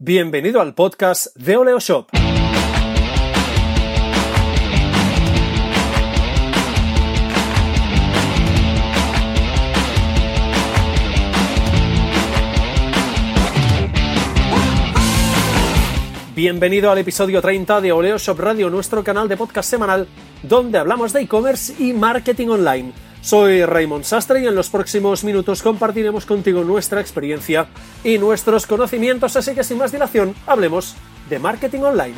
Bienvenido al podcast de Oleo Shop. Bienvenido al episodio 30 de Oleo Shop Radio, nuestro canal de podcast semanal donde hablamos de e-commerce y marketing online. Soy Raymond Sastre y en los próximos minutos compartiremos contigo nuestra experiencia y nuestros conocimientos, así que sin más dilación, hablemos de marketing online.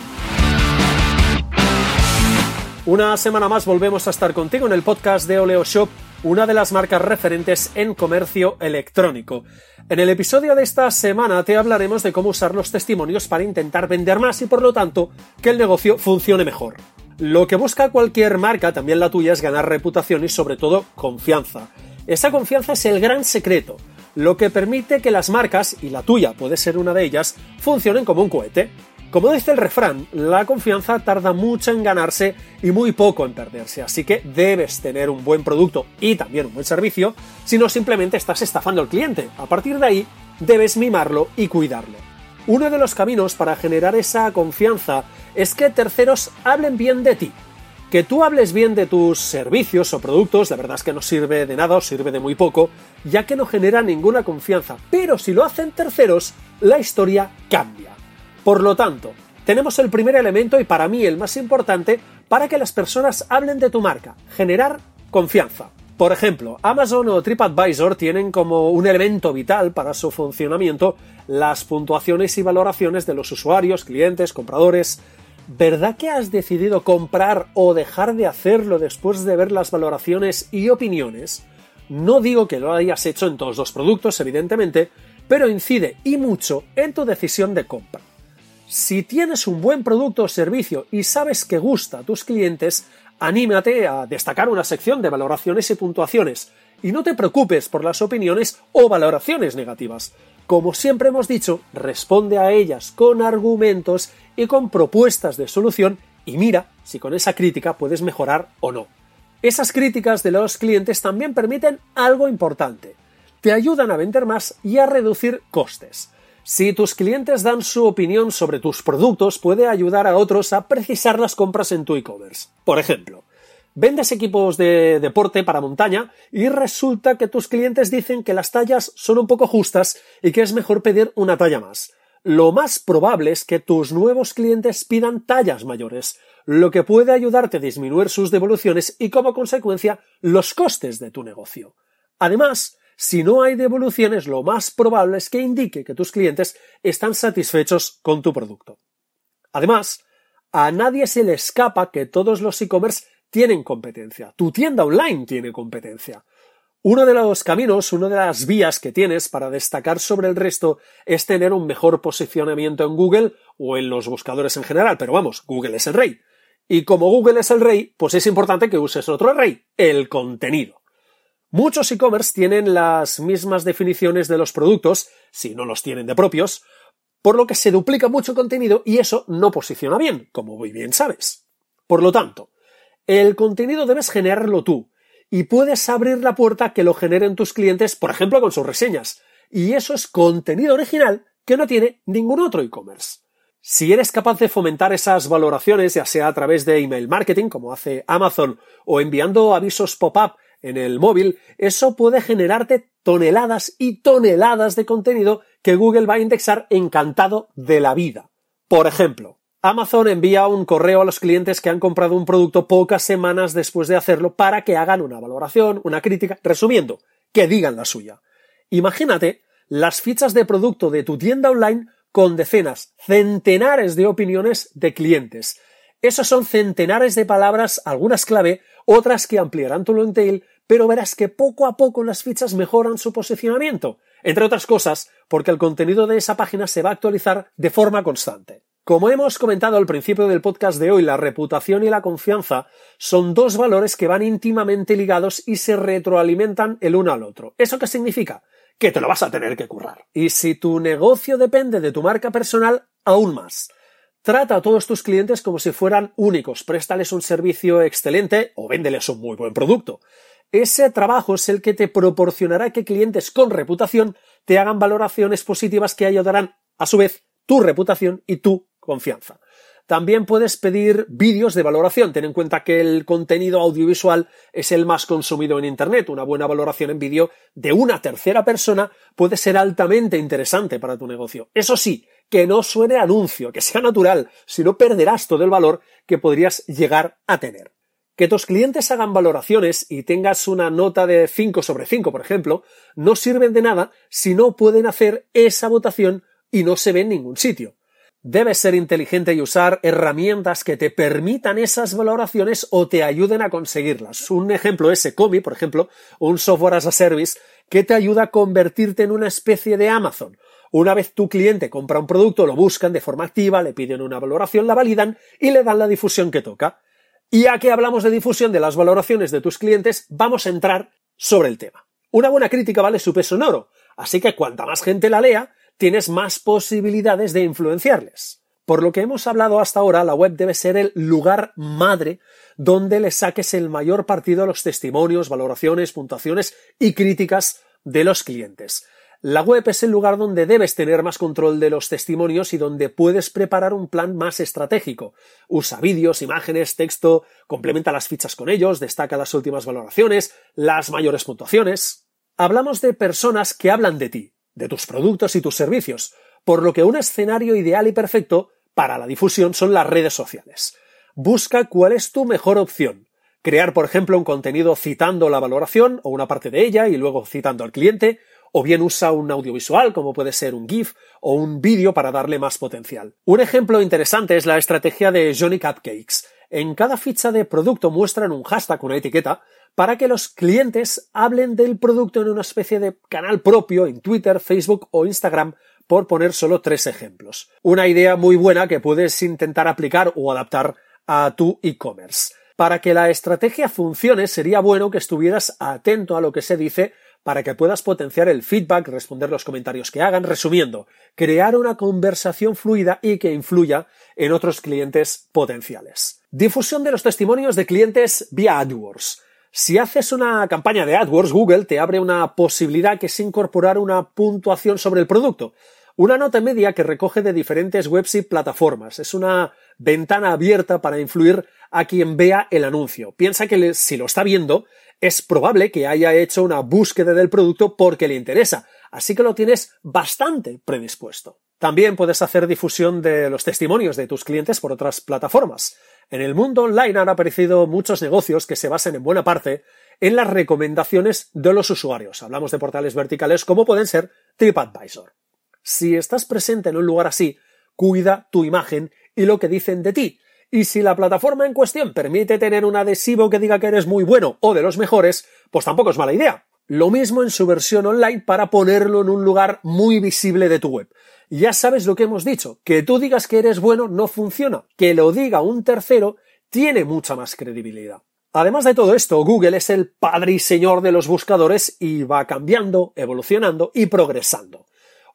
Una semana más volvemos a estar contigo en el podcast de Oleo Shop, una de las marcas referentes en comercio electrónico. En el episodio de esta semana te hablaremos de cómo usar los testimonios para intentar vender más y por lo tanto que el negocio funcione mejor. Lo que busca cualquier marca, también la tuya, es ganar reputación y sobre todo confianza. Esa confianza es el gran secreto, lo que permite que las marcas, y la tuya puede ser una de ellas, funcionen como un cohete. Como dice el refrán, la confianza tarda mucho en ganarse y muy poco en perderse, así que debes tener un buen producto y también un buen servicio, si no simplemente estás estafando al cliente. A partir de ahí, debes mimarlo y cuidarlo. Uno de los caminos para generar esa confianza es que terceros hablen bien de ti. Que tú hables bien de tus servicios o productos, la verdad es que no sirve de nada o sirve de muy poco, ya que no genera ninguna confianza. Pero si lo hacen terceros, la historia cambia. Por lo tanto, tenemos el primer elemento y para mí el más importante para que las personas hablen de tu marca, generar confianza. Por ejemplo, Amazon o TripAdvisor tienen como un elemento vital para su funcionamiento las puntuaciones y valoraciones de los usuarios, clientes, compradores. ¿Verdad que has decidido comprar o dejar de hacerlo después de ver las valoraciones y opiniones? No digo que lo hayas hecho en todos los productos, evidentemente, pero incide y mucho en tu decisión de compra. Si tienes un buen producto o servicio y sabes que gusta a tus clientes, anímate a destacar una sección de valoraciones y puntuaciones, y no te preocupes por las opiniones o valoraciones negativas. Como siempre hemos dicho, responde a ellas con argumentos y con propuestas de solución y mira si con esa crítica puedes mejorar o no. Esas críticas de los clientes también permiten algo importante. Te ayudan a vender más y a reducir costes. Si tus clientes dan su opinión sobre tus productos, puede ayudar a otros a precisar las compras en tu e-commerce. Por ejemplo, vendes equipos de deporte para montaña y resulta que tus clientes dicen que las tallas son un poco justas y que es mejor pedir una talla más. Lo más probable es que tus nuevos clientes pidan tallas mayores, lo que puede ayudarte a disminuir sus devoluciones y como consecuencia los costes de tu negocio. Además, si no hay devoluciones, lo más probable es que indique que tus clientes están satisfechos con tu producto. Además, a nadie se le escapa que todos los e-commerce tienen competencia. Tu tienda online tiene competencia. Uno de los caminos, una de las vías que tienes para destacar sobre el resto es tener un mejor posicionamiento en Google o en los buscadores en general, pero vamos, Google es el rey. Y como Google es el rey, pues es importante que uses otro rey, el contenido. Muchos e-commerce tienen las mismas definiciones de los productos, si no los tienen de propios, por lo que se duplica mucho contenido y eso no posiciona bien, como muy bien sabes. Por lo tanto, el contenido debes generarlo tú y puedes abrir la puerta que lo generen tus clientes, por ejemplo, con sus reseñas. Y eso es contenido original que no tiene ningún otro e-commerce. Si eres capaz de fomentar esas valoraciones, ya sea a través de email marketing, como hace Amazon, o enviando avisos pop-up en el móvil, eso puede generarte toneladas y toneladas de contenido que Google va a indexar encantado de la vida. Por ejemplo, Amazon envía un correo a los clientes que han comprado un producto pocas semanas después de hacerlo para que hagan una valoración, una crítica, resumiendo, que digan la suya. Imagínate las fichas de producto de tu tienda online con decenas, centenares de opiniones de clientes. Esos son centenares de palabras, algunas clave, otras que ampliarán tu long tail, pero verás que poco a poco las fichas mejoran su posicionamiento, entre otras cosas, porque el contenido de esa página se va a actualizar de forma constante. Como hemos comentado al principio del podcast de hoy, la reputación y la confianza son dos valores que van íntimamente ligados y se retroalimentan el uno al otro. ¿Eso qué significa? Que te lo vas a tener que currar. Y si tu negocio depende de tu marca personal, aún más. Trata a todos tus clientes como si fueran únicos, préstales un servicio excelente o véndeles un muy buen producto. Ese trabajo es el que te proporcionará que clientes con reputación te hagan valoraciones positivas que ayudarán, a su vez, tu reputación y tu confianza. También puedes pedir vídeos de valoración. Ten en cuenta que el contenido audiovisual es el más consumido en Internet. Una buena valoración en vídeo de una tercera persona puede ser altamente interesante para tu negocio. Eso sí, que no suene anuncio, que sea natural, si no perderás todo el valor que podrías llegar a tener. Que tus clientes hagan valoraciones y tengas una nota de 5 sobre 5, por ejemplo, no sirven de nada si no pueden hacer esa votación y no se ve en ningún sitio. Debes ser inteligente y usar herramientas que te permitan esas valoraciones o te ayuden a conseguirlas. Un ejemplo es Ecomi, por ejemplo, un software as a service que te ayuda a convertirte en una especie de Amazon. Una vez tu cliente compra un producto, lo buscan de forma activa, le piden una valoración, la validan y le dan la difusión que toca. Y ya que hablamos de difusión de las valoraciones de tus clientes, vamos a entrar sobre el tema. Una buena crítica vale su peso en oro, así que cuanta más gente la lea, tienes más posibilidades de influenciarles. Por lo que hemos hablado hasta ahora, la web debe ser el lugar madre donde le saques el mayor partido a los testimonios, valoraciones, puntuaciones y críticas de los clientes. La web es el lugar donde debes tener más control de los testimonios y donde puedes preparar un plan más estratégico. Usa vídeos, imágenes, texto, complementa las fichas con ellos, destaca las últimas valoraciones, las mayores puntuaciones. Hablamos de personas que hablan de ti, de tus productos y tus servicios, por lo que un escenario ideal y perfecto para la difusión son las redes sociales. Busca cuál es tu mejor opción. Crear, por ejemplo, un contenido citando la valoración o una parte de ella y luego citando al cliente, o bien usa un audiovisual como puede ser un GIF o un vídeo para darle más potencial. Un ejemplo interesante es la estrategia de Johnny Cupcakes. En cada ficha de producto muestran un hashtag, una etiqueta, para que los clientes hablen del producto en una especie de canal propio en Twitter, Facebook o Instagram, por poner solo tres ejemplos. Una idea muy buena que puedes intentar aplicar o adaptar a tu e-commerce. Para que la estrategia funcione sería bueno que estuvieras atento a lo que se dice para que puedas potenciar el feedback, responder los comentarios que hagan, resumiendo, crear una conversación fluida y que influya en otros clientes potenciales. Difusión de los testimonios de clientes vía AdWords. Si haces una campaña de AdWords, Google te abre una posibilidad que es incorporar una puntuación sobre el producto. Una nota media que recoge de diferentes webs y plataformas. Es una ventana abierta para influir a quien vea el anuncio. Piensa que si lo está viendo, es probable que haya hecho una búsqueda del producto porque le interesa. Así que lo tienes bastante predispuesto. También puedes hacer difusión de los testimonios de tus clientes por otras plataformas. En el mundo online han aparecido muchos negocios que se basan en buena parte en las recomendaciones de los usuarios. Hablamos de portales verticales como pueden ser TripAdvisor. Si estás presente en un lugar así, cuida tu imagen y lo que dicen de ti. Y si la plataforma en cuestión permite tener un adhesivo que diga que eres muy bueno o de los mejores, pues tampoco es mala idea. Lo mismo en su versión online para ponerlo en un lugar muy visible de tu web ya sabes lo que hemos dicho, que tú digas que eres bueno no funciona, que lo diga un tercero tiene mucha más credibilidad. Además de todo esto, Google es el padre y señor de los buscadores y va cambiando, evolucionando y progresando.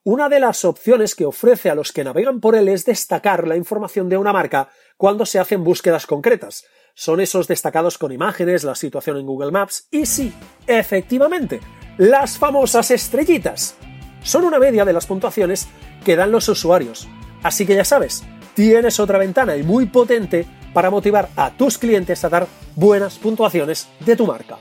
Una de las opciones que ofrece a los que navegan por él es destacar la información de una marca cuando se hacen búsquedas concretas. Son esos destacados con imágenes, la situación en Google Maps y sí, efectivamente, las famosas estrellitas. Son una media de las puntuaciones que dan los usuarios. Así que ya sabes, tienes otra ventana y muy potente para motivar a tus clientes a dar buenas puntuaciones de tu marca.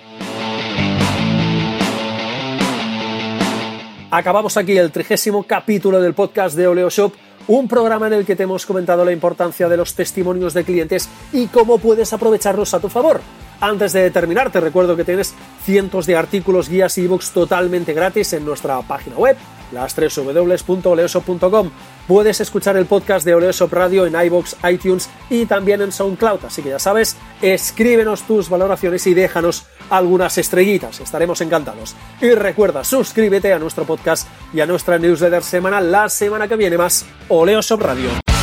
Acabamos aquí el trigésimo capítulo del podcast de Oleo Shop, un programa en el que te hemos comentado la importancia de los testimonios de clientes y cómo puedes aprovecharlos a tu favor. Antes de terminar, te recuerdo que tienes cientos de artículos, guías y ebooks totalmente gratis en nuestra página web las www.oleosop.com. Puedes escuchar el podcast de Oleosop Radio en iBox, iTunes y también en SoundCloud. Así que ya sabes, escríbenos tus valoraciones y déjanos algunas estrellitas. Estaremos encantados. Y recuerda, suscríbete a nuestro podcast y a nuestra newsletter semanal la semana que viene más Oleosop Radio.